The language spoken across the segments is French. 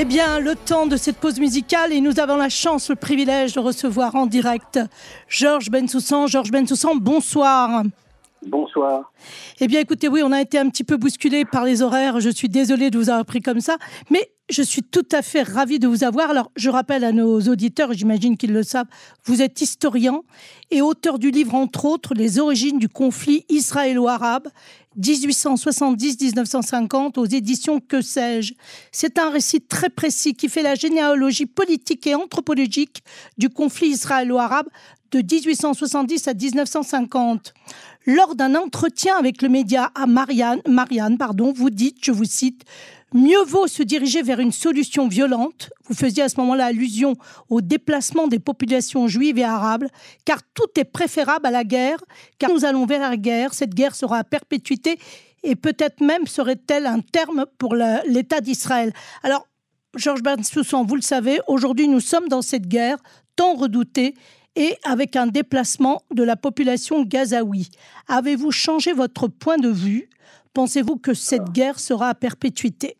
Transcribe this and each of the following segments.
Eh bien, le temps de cette pause musicale et nous avons la chance, le privilège de recevoir en direct Georges Bensoussan. Georges Bensoussan, bonsoir. Bonsoir. Eh bien, écoutez, oui, on a été un petit peu bousculé par les horaires. Je suis désolée de vous avoir pris comme ça, mais je suis tout à fait ravie de vous avoir. Alors, je rappelle à nos auditeurs, j'imagine qu'ils le savent, vous êtes historien et auteur du livre, entre autres, Les origines du conflit israélo-arabe, 1870-1950, aux éditions Que sais-je. C'est un récit très précis qui fait la généalogie politique et anthropologique du conflit israélo-arabe de 1870 à 1950. Lors d'un entretien avec le média à Marianne, Marianne pardon, vous dites, je vous cite, Mieux vaut se diriger vers une solution violente. Vous faisiez à ce moment-là allusion au déplacement des populations juives et arabes, car tout est préférable à la guerre, car nous allons vers la guerre. Cette guerre sera à perpétuité et peut-être même serait-elle un terme pour l'État d'Israël. Alors, Georges Bensoussan, vous le savez, aujourd'hui nous sommes dans cette guerre tant redoutée et avec un déplacement de la population gazaoui. Avez-vous changé votre point de vue Pensez-vous que cette guerre sera à perpétuité?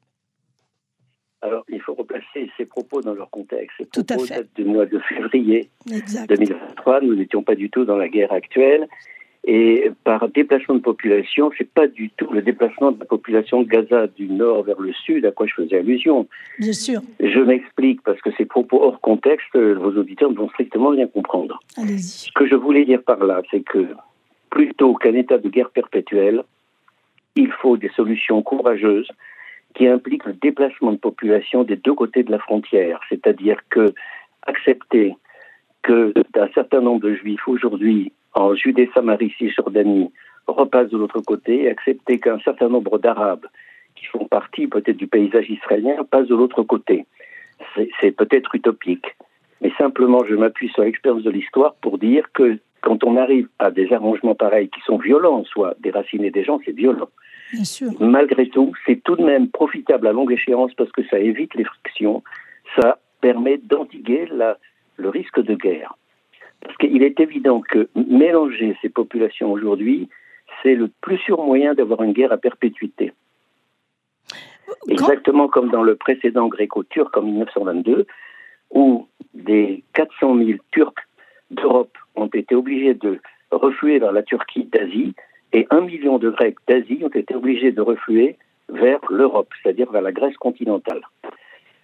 Alors, il faut replacer ces propos dans leur contexte. Ces Tout propos datent du mois de février 2023. Nous n'étions pas du tout dans la guerre actuelle. Et par déplacement de population, c'est pas du tout le déplacement de la population de Gaza du nord vers le sud à quoi je faisais allusion. Bien sûr. Je m'explique parce que ces propos hors contexte, vos auditeurs ne vont strictement rien comprendre. Allez-y. Ce que je voulais dire par là, c'est que plutôt qu'un état de guerre perpétuelle, il faut des solutions courageuses qui impliquent le déplacement de population des deux côtés de la frontière, c'est-à-dire que accepter que un certain nombre de juifs aujourd'hui en Judée, Samarie, Cisjordanie repassent de l'autre côté et accepter qu'un certain nombre d'Arabes qui font partie peut-être du paysage israélien passent de l'autre côté. C'est peut-être utopique, mais simplement je m'appuie sur l'expérience de l'histoire pour dire que quand on arrive à des arrangements pareils qui sont violents, soit déraciner des gens, c'est violent. Malgré tout, c'est tout de même profitable à longue échéance parce que ça évite les frictions, ça permet d'endiguer le risque de guerre. Parce qu'il est évident que mélanger ces populations aujourd'hui, c'est le plus sûr moyen d'avoir une guerre à perpétuité. Exactement comme dans le précédent gréco-turc en 1922, où des 400 000 Turcs d'Europe ont été obligés de refluer vers la Turquie d'Asie et un million de Grecs d'Asie ont été obligés de refluer vers l'Europe, c'est-à-dire vers la Grèce continentale.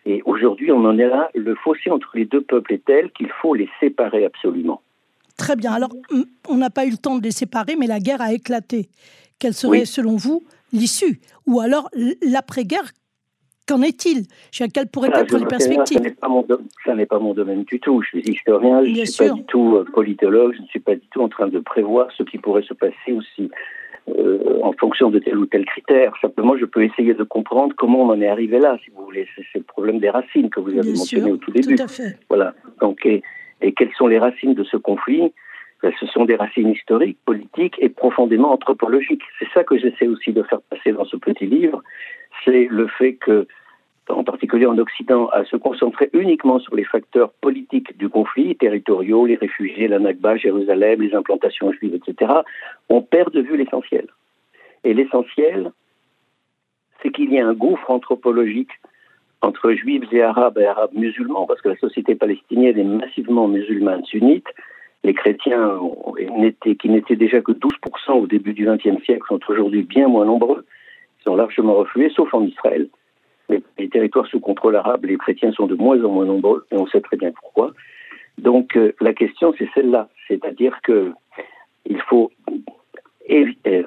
Et aujourd'hui, on en est là, le fossé entre les deux peuples est tel qu'il faut les séparer absolument. Très bien. Alors, on n'a pas eu le temps de les séparer, mais la guerre a éclaté. Quelle serait, selon vous, l'issue? Ou alors l'après-guerre Qu'en est-il? Quelles pourraient être les perspectives Ça n'est pas, mon domaine du tout. Je suis historien, je ne suis pas du tout euh, politologue, je ne suis pas du tout en train de prévoir ce qui pourrait se passer aussi euh, en fonction de tel ou tel critère. Simplement, je peux essayer de comprendre comment on en est arrivé là, si vous voulez. C'est le problème des racines que vous avez mentionné au tout début. Tout à fait. Voilà. Donc, et, et quelles sont les racines de ce conflit? Ce sont des racines historiques, politiques et profondément anthropologiques. C'est ça que j'essaie aussi de faire passer dans ce petit livre, c'est le fait que, en particulier en Occident, à se concentrer uniquement sur les facteurs politiques du conflit, territoriaux, les réfugiés, la Nakba, Jérusalem, les implantations juives, etc., on perd de vue l'essentiel. Et l'essentiel, c'est qu'il y a un gouffre anthropologique entre juifs et arabes et arabes musulmans, parce que la société palestinienne est massivement musulmane sunnite. Les chrétiens, qui n'étaient déjà que 12% au début du XXe siècle, sont aujourd'hui bien moins nombreux sont largement reflués, sauf en Israël. Les, les, territoires sous contrôle arabe, les chrétiens sont de moins en moins nombreux, et on sait très bien pourquoi. Donc euh, la question, c'est celle-là, c'est-à-dire que il faut euh,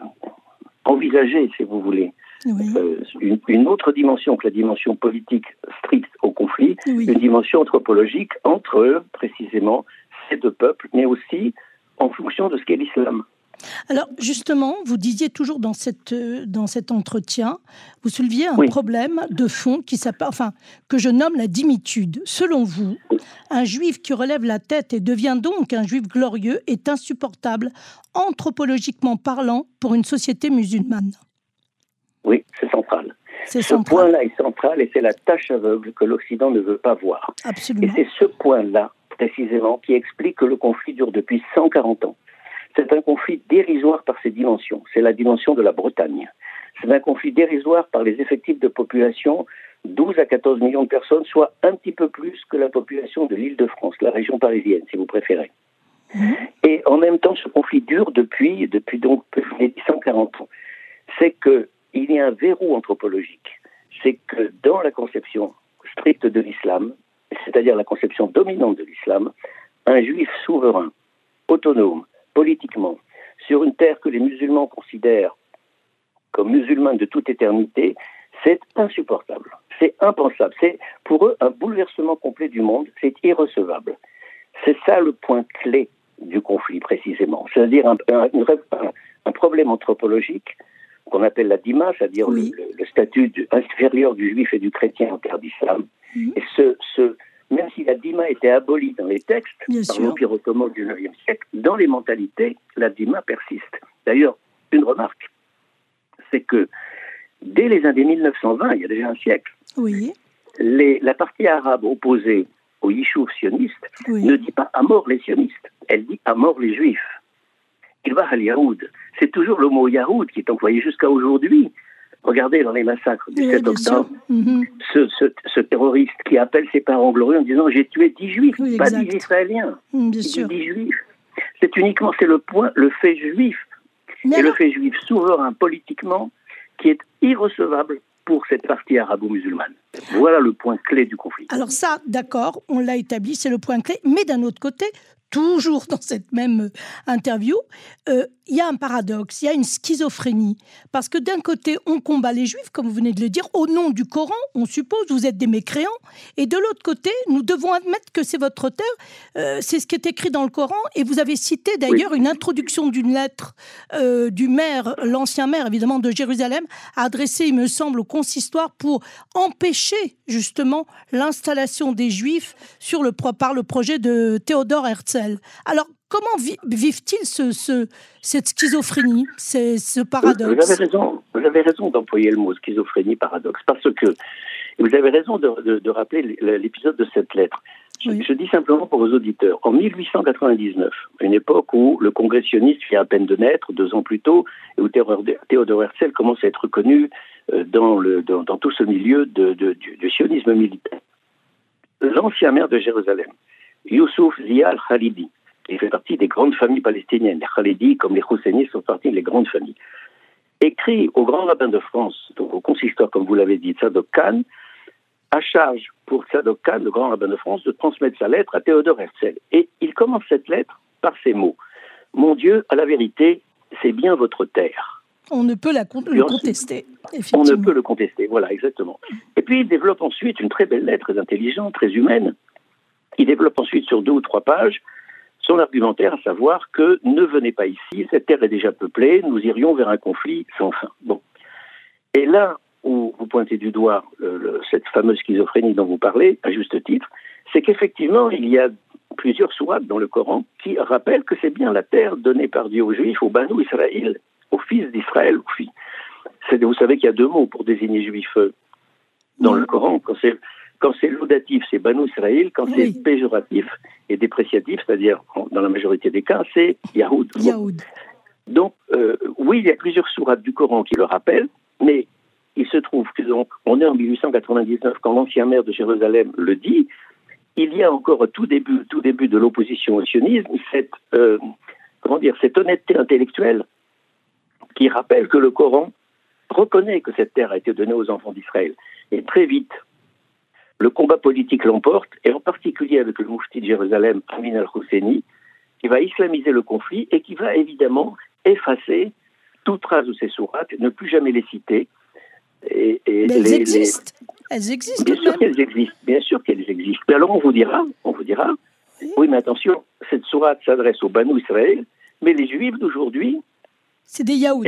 envisager, si vous voulez, euh, une, autre dimension que la dimension politique stricte au conflit, une dimension anthropologique entre précisément ces deux peuples, mais aussi en fonction de ce qu'est l'islam. Alors justement, vous disiez toujours dans, cette, dans cet entretien, vous souleviez un problème de fond qui enfin, que je nomme la dimitude. Selon vous, un juif qui relève la tête et devient donc un juif glorieux est insupportable, anthropologiquement parlant, pour une société musulmane. Oui, c'est central. Ce point-là est central et c'est la tâche aveugle que l'Occident ne veut pas voir. Absolument. Et c'est ce point-là, précisément, qui explique que le conflit dure depuis 140 ans. C'est un conflit dérisoire par ses dimensions. C'est la dimension de la Bretagne. C'est un conflit dérisoire par les effectifs de population, 12 à 14 millions de personnes, soit un petit peu plus que la population de l'île de France, la région parisienne, si vous préférez. Mhm. Et en même temps, ce conflit dure depuis, depuis donc les 140 ans. C'est qu'il y a un verrou anthropologique. C'est que dans la conception stricte de l'islam, c'est-à-dire la conception dominante de l'islam, un juif souverain, autonome, politiquement, sur une terre que les musulmans considèrent comme musulmane de toute éternité, c'est insupportable. C'est impensable. C'est pour eux un bouleversement complet du monde. C'est irrecevable. C'est ça le point clé du conflit précisément. C'est-à-dire un, un, problème anthropologique qu'on appelle la dima, c'est-à-dire le, statut inférieur du juif et du chrétien en terre d'islam. Mhm. Et ce, ce, même si la dima était abolie dans les textes par l'Empire ottoman du IXe siècle, dans les mentalités, la dima persiste. D'ailleurs, une remarque, c'est que dès les années 1920, il y a déjà un siècle, oui. les, la partie arabe opposée aux yishuv sionistes ne dit pas à mort les sionistes, elle dit à mort les juifs. Il va à Yahoud. C'est toujours le mot Yahoud qui est employé jusqu'à aujourd'hui. Regardez dans les massacres du 7 octobre, mhm. ce, terroriste qui appelle ses parents glorieux en disant J'ai tué 10 juifs, pas 10 israéliens. Mm, bien sûr. 10 juifs. C'est uniquement c'est le point, le fait juif. et le fait juif souverain politiquement qui est irrecevable pour cette partie arabo-musulmane. Voilà le point clé du conflit. Alors ça, d'accord, on l'a établi, c'est le point clé. Mais d'un autre côté, toujours dans cette même interview, euh, il y a un paradoxe, il y a une schizophrénie. Parce que d'un côté, on combat les juifs, comme vous venez de le dire, au nom du Coran, on suppose, vous êtes des mécréants. Et de l'autre côté, nous devons admettre que c'est votre auteur, euh, c'est ce qui est écrit dans le Coran. Et vous avez cité d'ailleurs une introduction d'une lettre euh, du maire, l'ancien maire évidemment de Jérusalem, adressée, il me semble, au consistoire pour empêcher justement l'installation des juifs sur le, par le projet de Théodore Herzl. Alors, Comment vivent-ils ce, cette schizophrénie, ce paradoxe? Vous avez raison, vous avez raison d'employer le mot schizophrénie, paradoxe, parce que vous avez raison de, rappeler l'épisode de cette lettre. Je, dis simplement pour vos auditeurs, en 1899, une époque où le congressionniste vient à peine de naître, deux ans plus tôt, et où Théodore Herzl commence à être reconnu euh, dans, le, dans, tout ce milieu de, du, sionisme militaire. L'ancien maire de Jérusalem, Youssouf Zia al-Khalidi, il fait partie des grandes familles palestiniennes. Les Khalidis, comme les Husseini, sont partie des grandes familles. Écrit au grand rabbin de France, donc au consistoire, comme vous l'avez dit, Tzadok Khan, à charge pour Tzadok Khan, le grand rabbin de France, de transmettre sa lettre à Théodore Herzl. Et il commence cette lettre par ces mots. Mon Dieu, à la vérité, c'est bien votre terre. On ne peut la le contester. On ne peut le contester, voilà, exactement. Et puis il développe ensuite une très belle lettre, très intelligente, très humaine. Il développe ensuite sur deux ou trois pages son argumentaire, à savoir que ne venez pas ici, cette terre est déjà peuplée, nous irions vers un conflit sans fin. Bon. Et là où vous pointez du doigt cette fameuse schizophrénie dont vous parlez, à juste titre, c'est qu'effectivement, il y a plusieurs sourates dans le Coran qui rappellent que c'est bien la terre donnée par Dieu aux Juifs, au Banu Israël, aux fils d'Israël. Vous savez qu'il y a deux mots pour désigner Juifs euh, dans le Coran. Quand c'est quand c'est laudatif, c'est Banu Israël. Quand c'est péjoratif et dépréciatif, c'est-à-dire dans la majorité des cas, c'est Yahoud. Donc, euh, oui, il y a plusieurs sourates du Coran qui le rappellent, mais il se trouve que donc, on est en 1899 quand l'ancien maire de Jérusalem le dit. Il y a encore au tout début, tout début de l'opposition au sionisme cette, euh, comment dire, cette honnêteté intellectuelle qui rappelle que le Coran reconnaît que cette terre a été donnée aux enfants d'Israël. Et très vite, le combat politique l'emporte, et en particulier avec le moufti de Jérusalem, Amin al-Husseini, qui va islamiser le conflit et qui va évidemment effacer toute trace de ces sourates, ne plus jamais les citer. Et, elles existent. Elles existent. Bien sûr qu'elles existent. Bien sûr qu'elles existent. Mais alors on vous dira, on vous dira, oui, mais attention, cette sourate s'adresse aux Banu Israël, mais les Juifs d'aujourd'hui, c'est des Yaouds.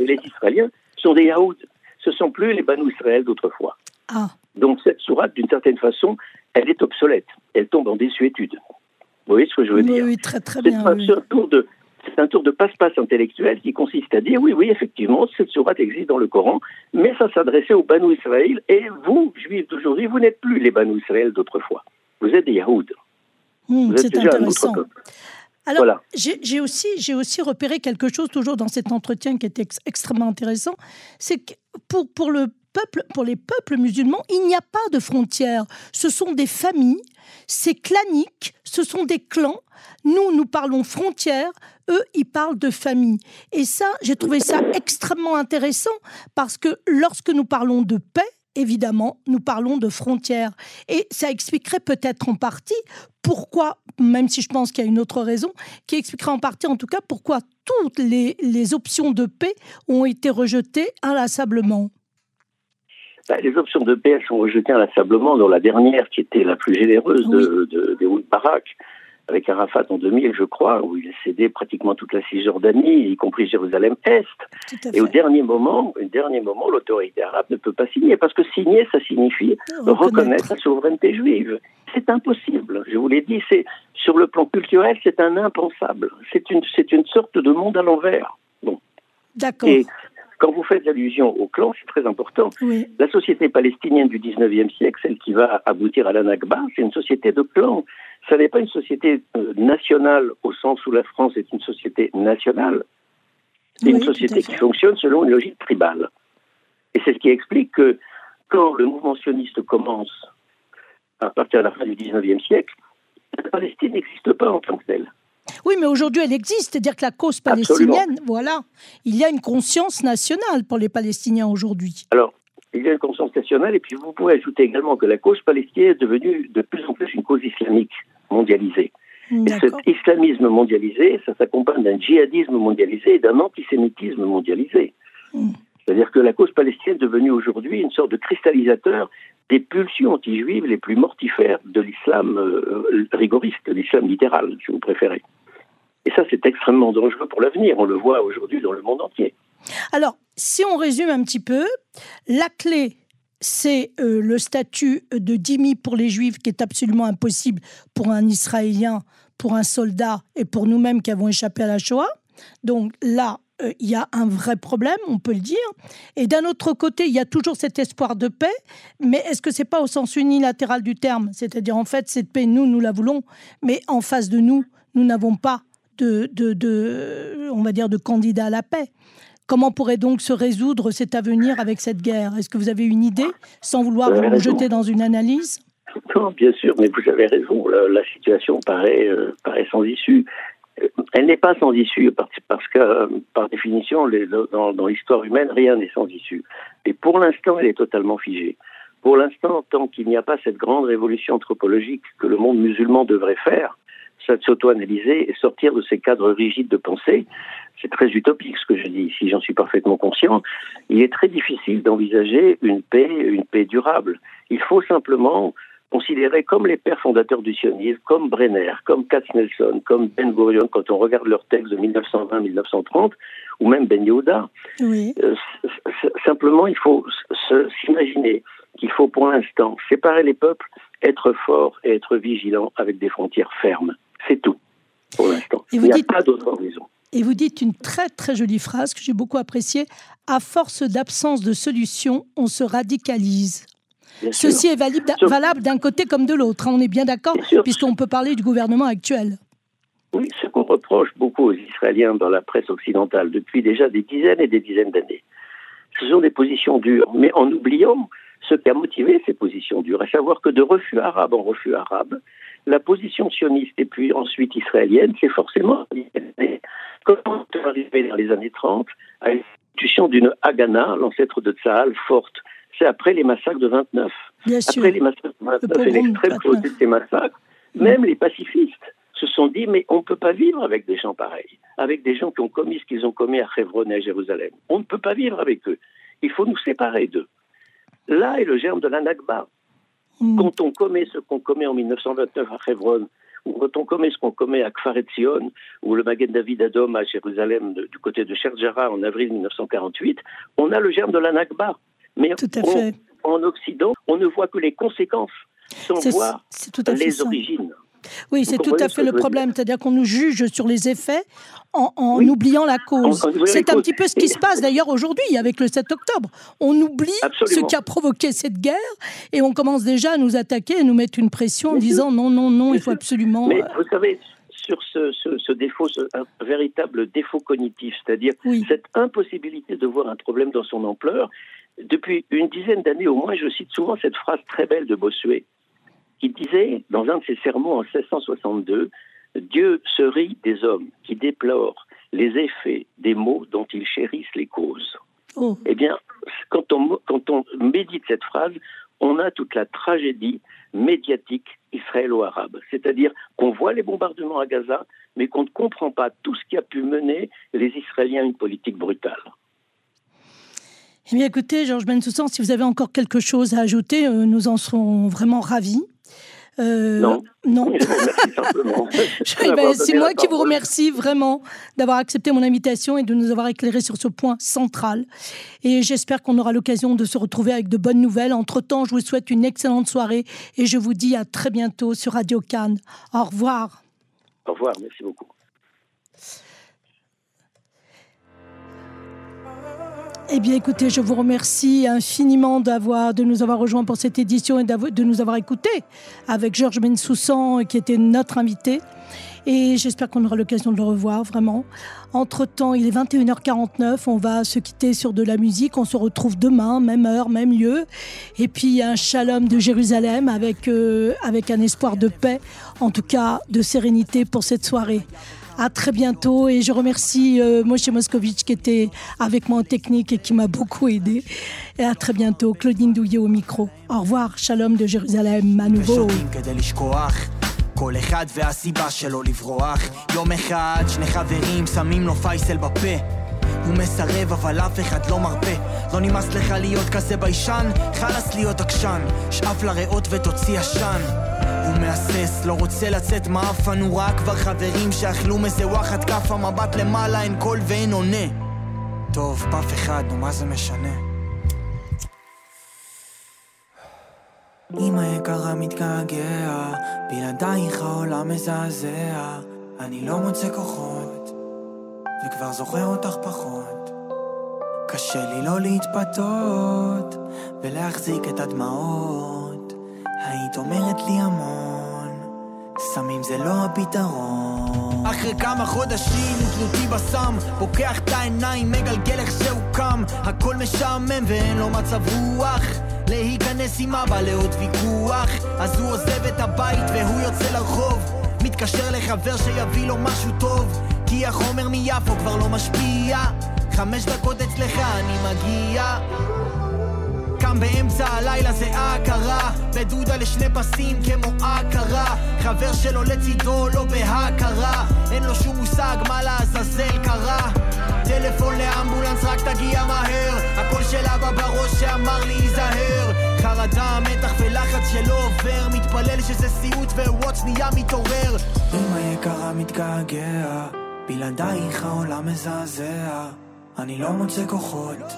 les Israéliens sont des Yaouds. Ce sont plus les Banu Israël d'autrefois. Ah. Donc cette sourate, d'une certaine façon, elle est obsolète. Elle tombe en désuétude. Vous voyez ce que je veux dire Oui, très très bien. C'est un, tour de, un tour de passe-passe intellectuel qui consiste à dire oui, oui, effectivement, cette sourate existe dans le Coran, mais ça s'adressait aux Banu Israël, et vous, juifs d'aujourd'hui, vous n'êtes plus les Banu Israël d'autrefois. Vous êtes des Yahoud. Hmm, c'est intéressant. Alors, j'ai aussi, aussi repéré quelque chose toujours dans cet entretien qui était extrêmement intéressant, c'est que pour, pour le peuple, pour les peuples musulmans, il n'y a pas de frontières. Ce sont des familles, c'est clanique, ce sont des clans. Nous, nous parlons frontières, eux, ils parlent de famille. Et ça, j'ai trouvé ça extrêmement intéressant parce que lorsque nous parlons de paix, évidemment, nous parlons de frontières. Et ça expliquerait peut-être en partie pourquoi, même si je pense qu'il y a une autre raison, qui expliquerait en partie en tout cas pourquoi toutes les, les options de paix ont été rejetées inlassablement. Bah, les options de paix sont rejetées inlassablement, dont la dernière, qui était la plus généreuse de, de, de Barak, avec Arafat en 2000, je crois, où il a cédé pratiquement toute la Cisjordanie, y compris Jérusalem-Est. Et au dernier moment, au dernier moment, l'autorité arabe ne peut pas signer, parce que signer, ça signifie reconnaître, la souveraineté juive. C'est impossible. Je vous l'ai dit, c'est sur le plan culturel, c'est un impensable. C'est une, c'est une sorte de monde à l'envers. Bon. D'accord. Quand vous faites allusion au clan, c'est très important. La société palestinienne du 19e siècle, celle qui va aboutir à la Nakba, c'est une société de clans. Ça n'est pas une société euh, nationale au sens où la France est une société nationale. C'est une société qui fonctionne selon une logique tribale. Et c'est ce qui explique que quand le mouvement sioniste commence à partir de la fin du 19e siècle, la Palestine n'existe pas en tant que telle. Oui, mais aujourd'hui, elle existe. C'est-à-dire que la cause palestinienne, voilà, il y a une conscience nationale pour les Palestiniens aujourd'hui. Alors, il y a une conscience nationale, et puis vous pouvez ajouter également que la cause palestinienne est devenue de plus en plus une cause islamique mondialisée. Et cet islamisme mondialisé, ça s'accompagne d'un djihadisme mondialisé et d'un antisémitisme mondialisé. Hmm. C'est-à-dire que la cause palestinienne est devenue aujourd'hui une sorte de cristallisateur des pulsions anti-juives les plus mortifères de l'islam euh, rigoriste, de l'islam littéral, si vous préférez. Et ça, c'est extrêmement dangereux pour l'avenir. On le voit aujourd'hui dans le monde entier. Alors, si on résume un petit peu, la clé, c'est euh, le statut de dhimmi pour les juifs qui est absolument impossible pour un Israélien, pour un soldat et pour nous-mêmes qui avons échappé à la Shoah. Donc là, euh, il y a un vrai problème, on peut le dire. Et d'un autre côté, il y a toujours cet espoir de paix, mais est-ce que c'est pas au sens unilatéral du terme? C'est-à-dire, en fait, cette paix, nous, nous la voulons, mais en face de nous, nous n'avons pas de, on va dire, de candidat à la paix. Comment pourrait donc se résoudre cet avenir avec cette guerre? Est-ce que vous avez une idée, sans vouloir vous, jeter dans une analyse? Non, bien sûr, mais vous avez raison. La, situation paraît, euh, paraît sans issue. Elle n'est pas sans issue parce que, par définition, dans, l'histoire humaine, rien n'est sans issue. Et pour l'instant, elle est totalement figée. Pour l'instant, tant qu'il n'y a pas cette grande révolution anthropologique que le monde musulman devrait faire, s'auto-analyser et sortir de ces cadres rigides de pensée. C'est très utopique ce que je dis ici, j'en suis parfaitement conscient. Il est très difficile d'envisager une paix, une paix durable. Il faut simplement considérer comme les pères fondateurs du sionisme, comme Brenner, comme Katznelson, comme Ben Gurion, quand on regarde leurs textes de 1920-1930, ou même Ben Yehuda. Oui. Euh, simplement, il faut s'imaginer qu'il faut pour l'instant séparer les peuples, être fort et être vigilant avec des frontières fermes. C'est tout, pour l'instant. Il n'y a pas d'autre horizon. Et vous dites une très très jolie phrase que j'ai beaucoup appréciée. À force d'absence de solution, on se radicalise. Ceci est valable d'un côté comme de l'autre. Hein, on est bien d'accord, puisqu'on peut parler du gouvernement actuel. Oui, ce qu'on reproche beaucoup aux Israéliens dans la presse occidentale depuis déjà des dizaines et des dizaines d'années, ce sont des positions dures, mais en oubliant ce qui a motivé ces positions dures, à savoir que de refus arabe en refus arabe, la position sioniste et puis ensuite israélienne, c'est forcément comment on arrivé dans les années 30 à l'institution d'une Haganah, l'ancêtre de Tzahal, forte. C'est après les massacres de 29. après les massacres de 29 et l'extrême cruauté de ces massacres, même les pacifistes se sont dit mais on ne peut pas vivre avec des gens pareils, avec des gens qui ont commis ce qu'ils ont commis à Hebron et à Jérusalem. On ne peut pas vivre avec eux. Il faut nous séparer d'eux. Là est le germe de la Nakba. Mm. Quand on commet ce qu'on commet en 1929 à Hebron, ou quand on commet ce qu'on commet à Kfar Etzion, ou le Magen David Adom à Jérusalem du côté de Sherjara en avril 1948, on a le germe de la Nakba. Mais en Occident, on ne voit que les conséquences sans voir les origines. Oui, c'est tout à fait le problème. C'est-à-dire qu'on nous juge sur les effets en, oubliant la cause. C'est un petit peu ce qui se passe d'ailleurs aujourd'hui avec le 7 octobre. On oublie ce qui a provoqué cette guerre et on commence déjà à nous attaquer et nous mettre une pression en disant non, non, non, il faut absolument. Mais vous savez, sur ce, défaut, un véritable défaut cognitif, c'est-à-dire cette impossibilité de voir un problème dans son ampleur. Depuis une dizaine d'années au moins, je cite souvent cette phrase très belle de Bossuet, qui disait, dans un de ses sermons en 1662, Dieu se rit des hommes qui déplorent les effets des maux dont ils chérissent les causes. Oh. Eh bien, quand on, quand on médite cette phrase, on a toute la tragédie médiatique israélo-arabe. C'est-à-dire qu'on voit les bombardements à Gaza, mais qu'on ne comprend pas tout ce qui a pu mener les Israéliens à une politique brutale. Eh bien, écoutez, Georges Bensoussan, si vous avez encore quelque chose à ajouter, euh, nous en serons vraiment ravis. Euh, non. Non. Ben, c'est moi qui vous remercie vraiment d'avoir accepté mon invitation et de nous avoir éclairé sur ce point central. Et j'espère qu'on aura l'occasion de se retrouver avec de bonnes nouvelles. Entre-temps, je vous souhaite une excellente soirée et je vous dis à très bientôt sur Radio Cannes. Au revoir. Au revoir, merci beaucoup. Eh bien, écoutez, je vous remercie infiniment de nous avoir rejoints pour cette édition et de nous avoir écoutés avec Georges Bensoussan, qui était notre invité. Et j'espère qu'on aura l'occasion de le revoir, vraiment. Entre-temps, il est 21h49, on va se quitter sur de la musique. On se retrouve demain, même heure, même lieu. Et puis, un shalom de Jérusalem avec, euh, avec un espoir de paix, en tout cas de sérénité pour cette soirée À très bientôt et je remercie euh, Moshe Moskovitch qui était avec moi en technique et qui m'a beaucoup aidé. Et à très bientôt. Claudine Douillet au micro. Au revoir. Shalom de Jérusalem à nouveau. כל אחד והסיבה שלו לברוח יום אחד שני חברים שמים לו פייסל בפה הוא מסרב אבל אף אחד לא מרפה. לא נמאס לך להיות כזה ביישן? חלאס להיות עקשן. שאף לריאות ותוציא עשן. הוא מהסס, לא רוצה לצאת מאפן, הוא ראה כבר חברים שאכלו מזה וואחד כף. המבט למעלה, אין קול ואין עונה. טוב, פף אחד, נו מה זה משנה? אמא יקרה מתגעגע, בלעדייך העולם מזעזע, אני לא מוצא כוחות, וכבר זוכר אותך פחות. קשה לי לא להתפתות, ולהחזיק את הדמעות. היית אומרת לי המון, סמים זה לא הפתרון. אחרי כמה חודשים תלותי בסם, פוקח את העיניים, מגלגל איך שהוא קם, הכל משעמם ואין לו מצב רוח. להיכנס עם אבא לעוד ויכוח, אז הוא עוזב את הבית והוא יוצא לרחוב. מתקשר לחבר שיביא לו משהו טוב, כי החומר מיפו כבר לא משפיע. חמש דקות אצלך אני מגיע. קם באמצע הלילה זה ההכרה. בדודה לשני פסים כמו הכרה. חבר שלו לצידו לא בהכרה. אין לו שום מושג מה לעזאזל קרה. טלפון לאמבולנס רק תגיע מהר. הקול של אבא בראש שאמר לי היזהר חרדה, מתח ולחץ שלא עובר. מתפלל שזה סיוט ווואטס נהיה מתעורר. אמא יקרה מתגעגע בלעדייך העולם מזעזע אני לא מוצא כוחות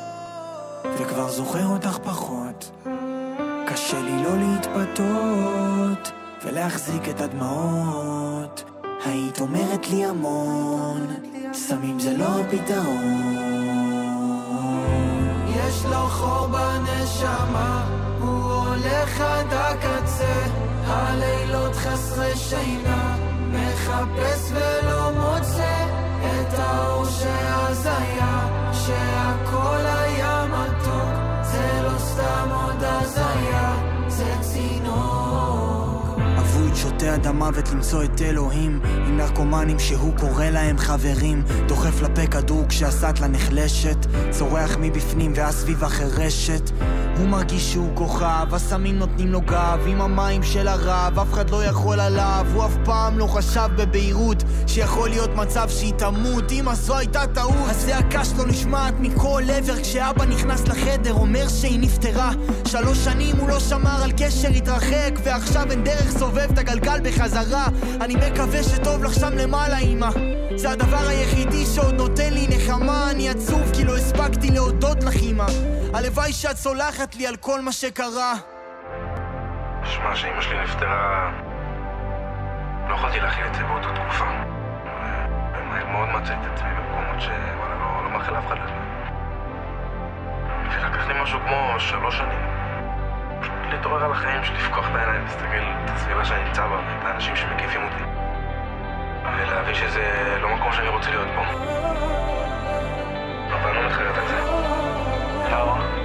וכבר זוכר אותך פחות. קשה לי לא להתפתות ולהחזיק את הדמעות. היית אומרת לי המון, סמים זה לא הפתרון. יש לו חור בנשמה, הוא הולך עד הקצה, הלילות חסרי שינה, מחפש ולא לא שותה עד המוות למצוא את אלוהים, עם נרקומנים שהוא קורא להם חברים, דוחף לפה כדור כשהסטלה נחלשת, צורח מבפנים והסביבה חירשת. הוא מרגיש שהוא כוכב, הסמים נותנים לו גב עם המים של הרב, אף אחד לא יכול עליו הוא אף פעם לא חשב בבהירות שיכול להיות מצב שהיא תמות אמא זו הייתה טעות. הזעקה שלו נשמעת מכל עבר כשאבא נכנס לחדר אומר שהיא נפטרה. שלוש שנים הוא לא שמר על קשר התרחק ועכשיו אין דרך סובב את הגלגל בחזרה. אני מקווה שטוב לך שם למעלה אמא. זה הדבר היחידי שעוד נותן לי נחמה אני עצוב כי לא הספקתי להודות לך אמא. הלוואי שאת סולחת לי על כל מה שקרה שמע, שאימא שלי נפטרה... לא יכולתי להכין את זה באותה תקופה. מאוד מצאתי את עצמי במקומות שוואלה, לא, לא מאחל לאף אחד לזה. ולקח לי משהו כמו שלוש שנים. פשוט להתעורר על החיים שלי, לפקוח את העיניים, להסתכל את הסביבה שאני נמצא בה, את האנשים שמקיפים אותי. ולהבין שזה לא מקום שאני רוצה להיות בו. אבל אני לא מתחרט על זה. למה?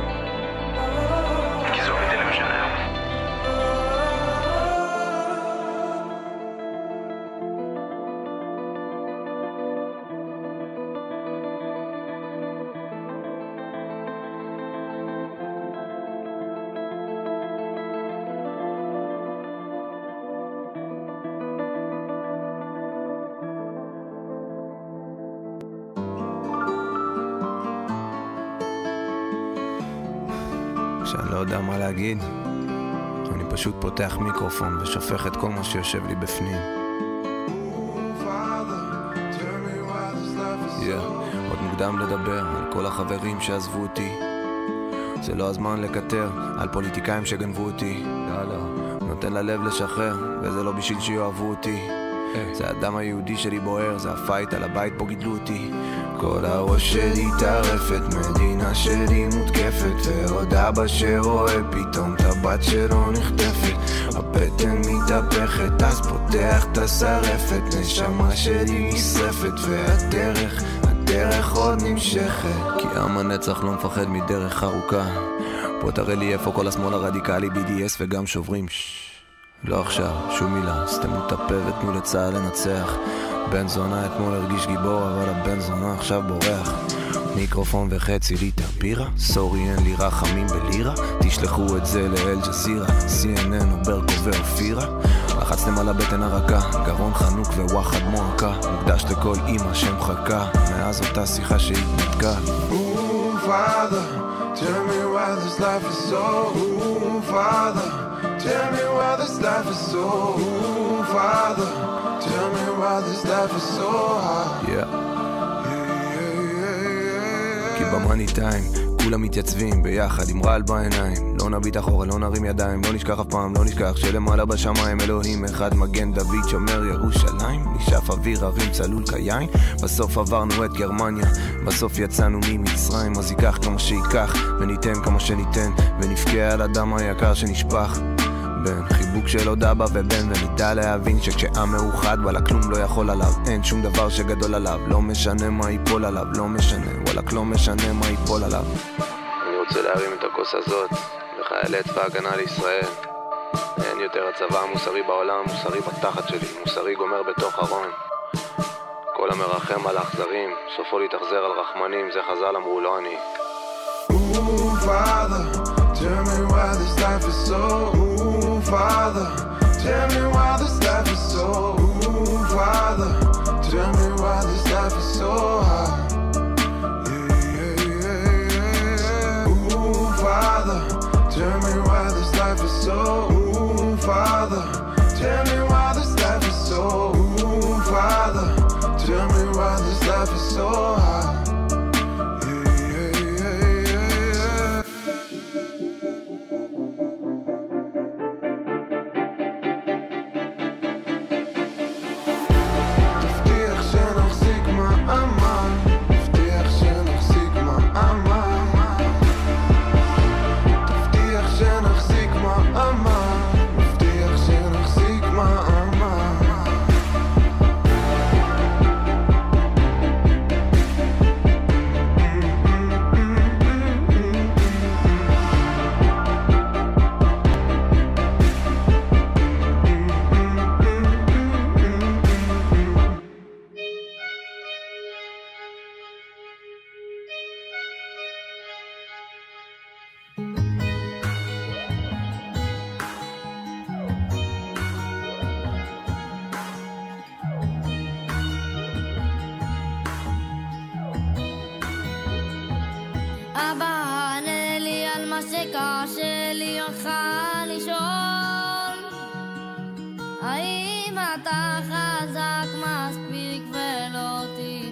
יודע מה להגיד, אני פשוט פותח מיקרופון ושופך את כל מה שיושב לי בפנים. Yeah, עוד מוקדם לדבר על כל החברים שעזבו אותי. זה לא הזמן לקטר על פוליטיקאים שגנבו אותי. לא, לא. נותן ללב לשחרר, וזה לא בשביל שיאהבו אותי. זה הדם היהודי שלי בוער, זה הפייט על הבית פה גידלו אותי. כל הראש שלי טרפת, מדינה שלי מותקפת, ועוד אבא שרואה פתאום את הבת שלו נחטפת. הבטן מתהפכת, אז פותח את השרפת, נשמה שלי נשרפת, והדרך, הדרך עוד נמשכת. כי עם הנצח לא מפחד מדרך ארוכה. בוא תראה לי איפה כל השמאל הרדיקלי, BDS וגם שוברים. ששש. לא עכשיו, שום מילה, סתמו את הפה ותנו לצה"ל לנצח. בן זונה אתמול הרגיש גיבור, אבל הבן זונה עכשיו בורח. מיקרופון וחצי ליטר בירה, סורי אין לי רחמים בלירה, תשלחו את זה לאל-ג'זירה, CNN או ברקו ואופירה. לחצתם על הבטן הרכה, גרון חנוק וואחד מועקה, מוקדש לכל אימא שמחכה, מאז אותה שיחה שהתנתקה. Ooh, Father, tell me why this life is so. Ooh, Father, Tell me why this life is so Father, tell me why this life is so hard. Yeah. yeah, yeah, yeah Keep my money time כולם מתייצבים ביחד עם רעל בעיניים. לא נביט אחורה, לא נרים ידיים, לא נשכח אף פעם, לא נשכח שלמעלה בשמיים אלוהים אחד מגן דוד שומר ירושלים. נשאף אוויר הרים צלול כיין. בסוף עברנו את גרמניה בסוף יצאנו ממצרים. אז ייקח כמה שייקח וניתן כמה שניתן ונבכה על הדם היקר שנשפך בין חיבוק של עוד אבא ובן ונדע להבין שכשעם מאוחד וואלה כלום לא יכול עליו. אין שום דבר שגדול עליו. לא משנה מה ייפול עליו לא משנה. וואלכ לא משנה מה ייפול עליו. אני רוצה להרים את הכוס הזאת לחיילי צבא הגנה לישראל. אין יותר הצבא המוסרי בעולם מוסרי בתחת שלי מוסרי גומר בתוך ארון. כל המרחם על האכזרים סופו להתאכזר על רחמנים זה חז"ל אמרו לא אני. Ooh, Father, tell me why this life is so. Father, tell me why this life is so. Ooh, Father, tell me why this life is so hard. Yeah, yeah, yeah, yeah. Ooh, Father, tell me why this life is so. Ooh, Father, tell me why this life is so. Ooh, Father, tell me why this life is so hard. האם אתה חזק מספיק ולא תיפול?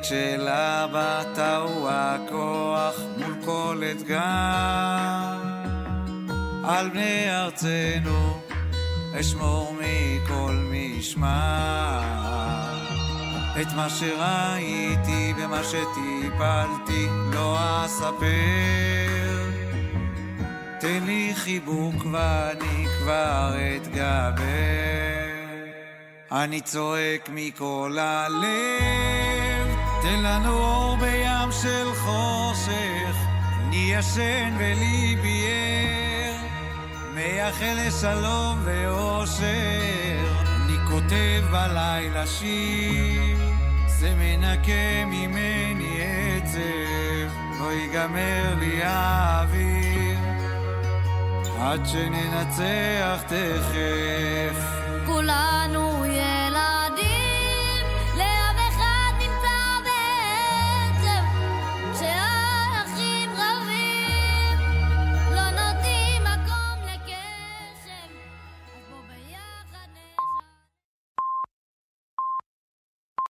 ילד של אבא טעו הכוח מול כל אתגר. על בני ארצנו אשמור מכל משמר. את מה שראיתי ומה שטיפלתי לא אספר. תן לי חיבוק ואני כבר אתגבר. אני צועק מכל הלב, תן לנו אור בים של חושך, אני ישן וליבי ער, מייחל לשלום ואושר, אני כותב בלילה שיר, זה מנקה ממני עצב, לא ייגמר לי האוויר, עד שננצח תכף. כולנו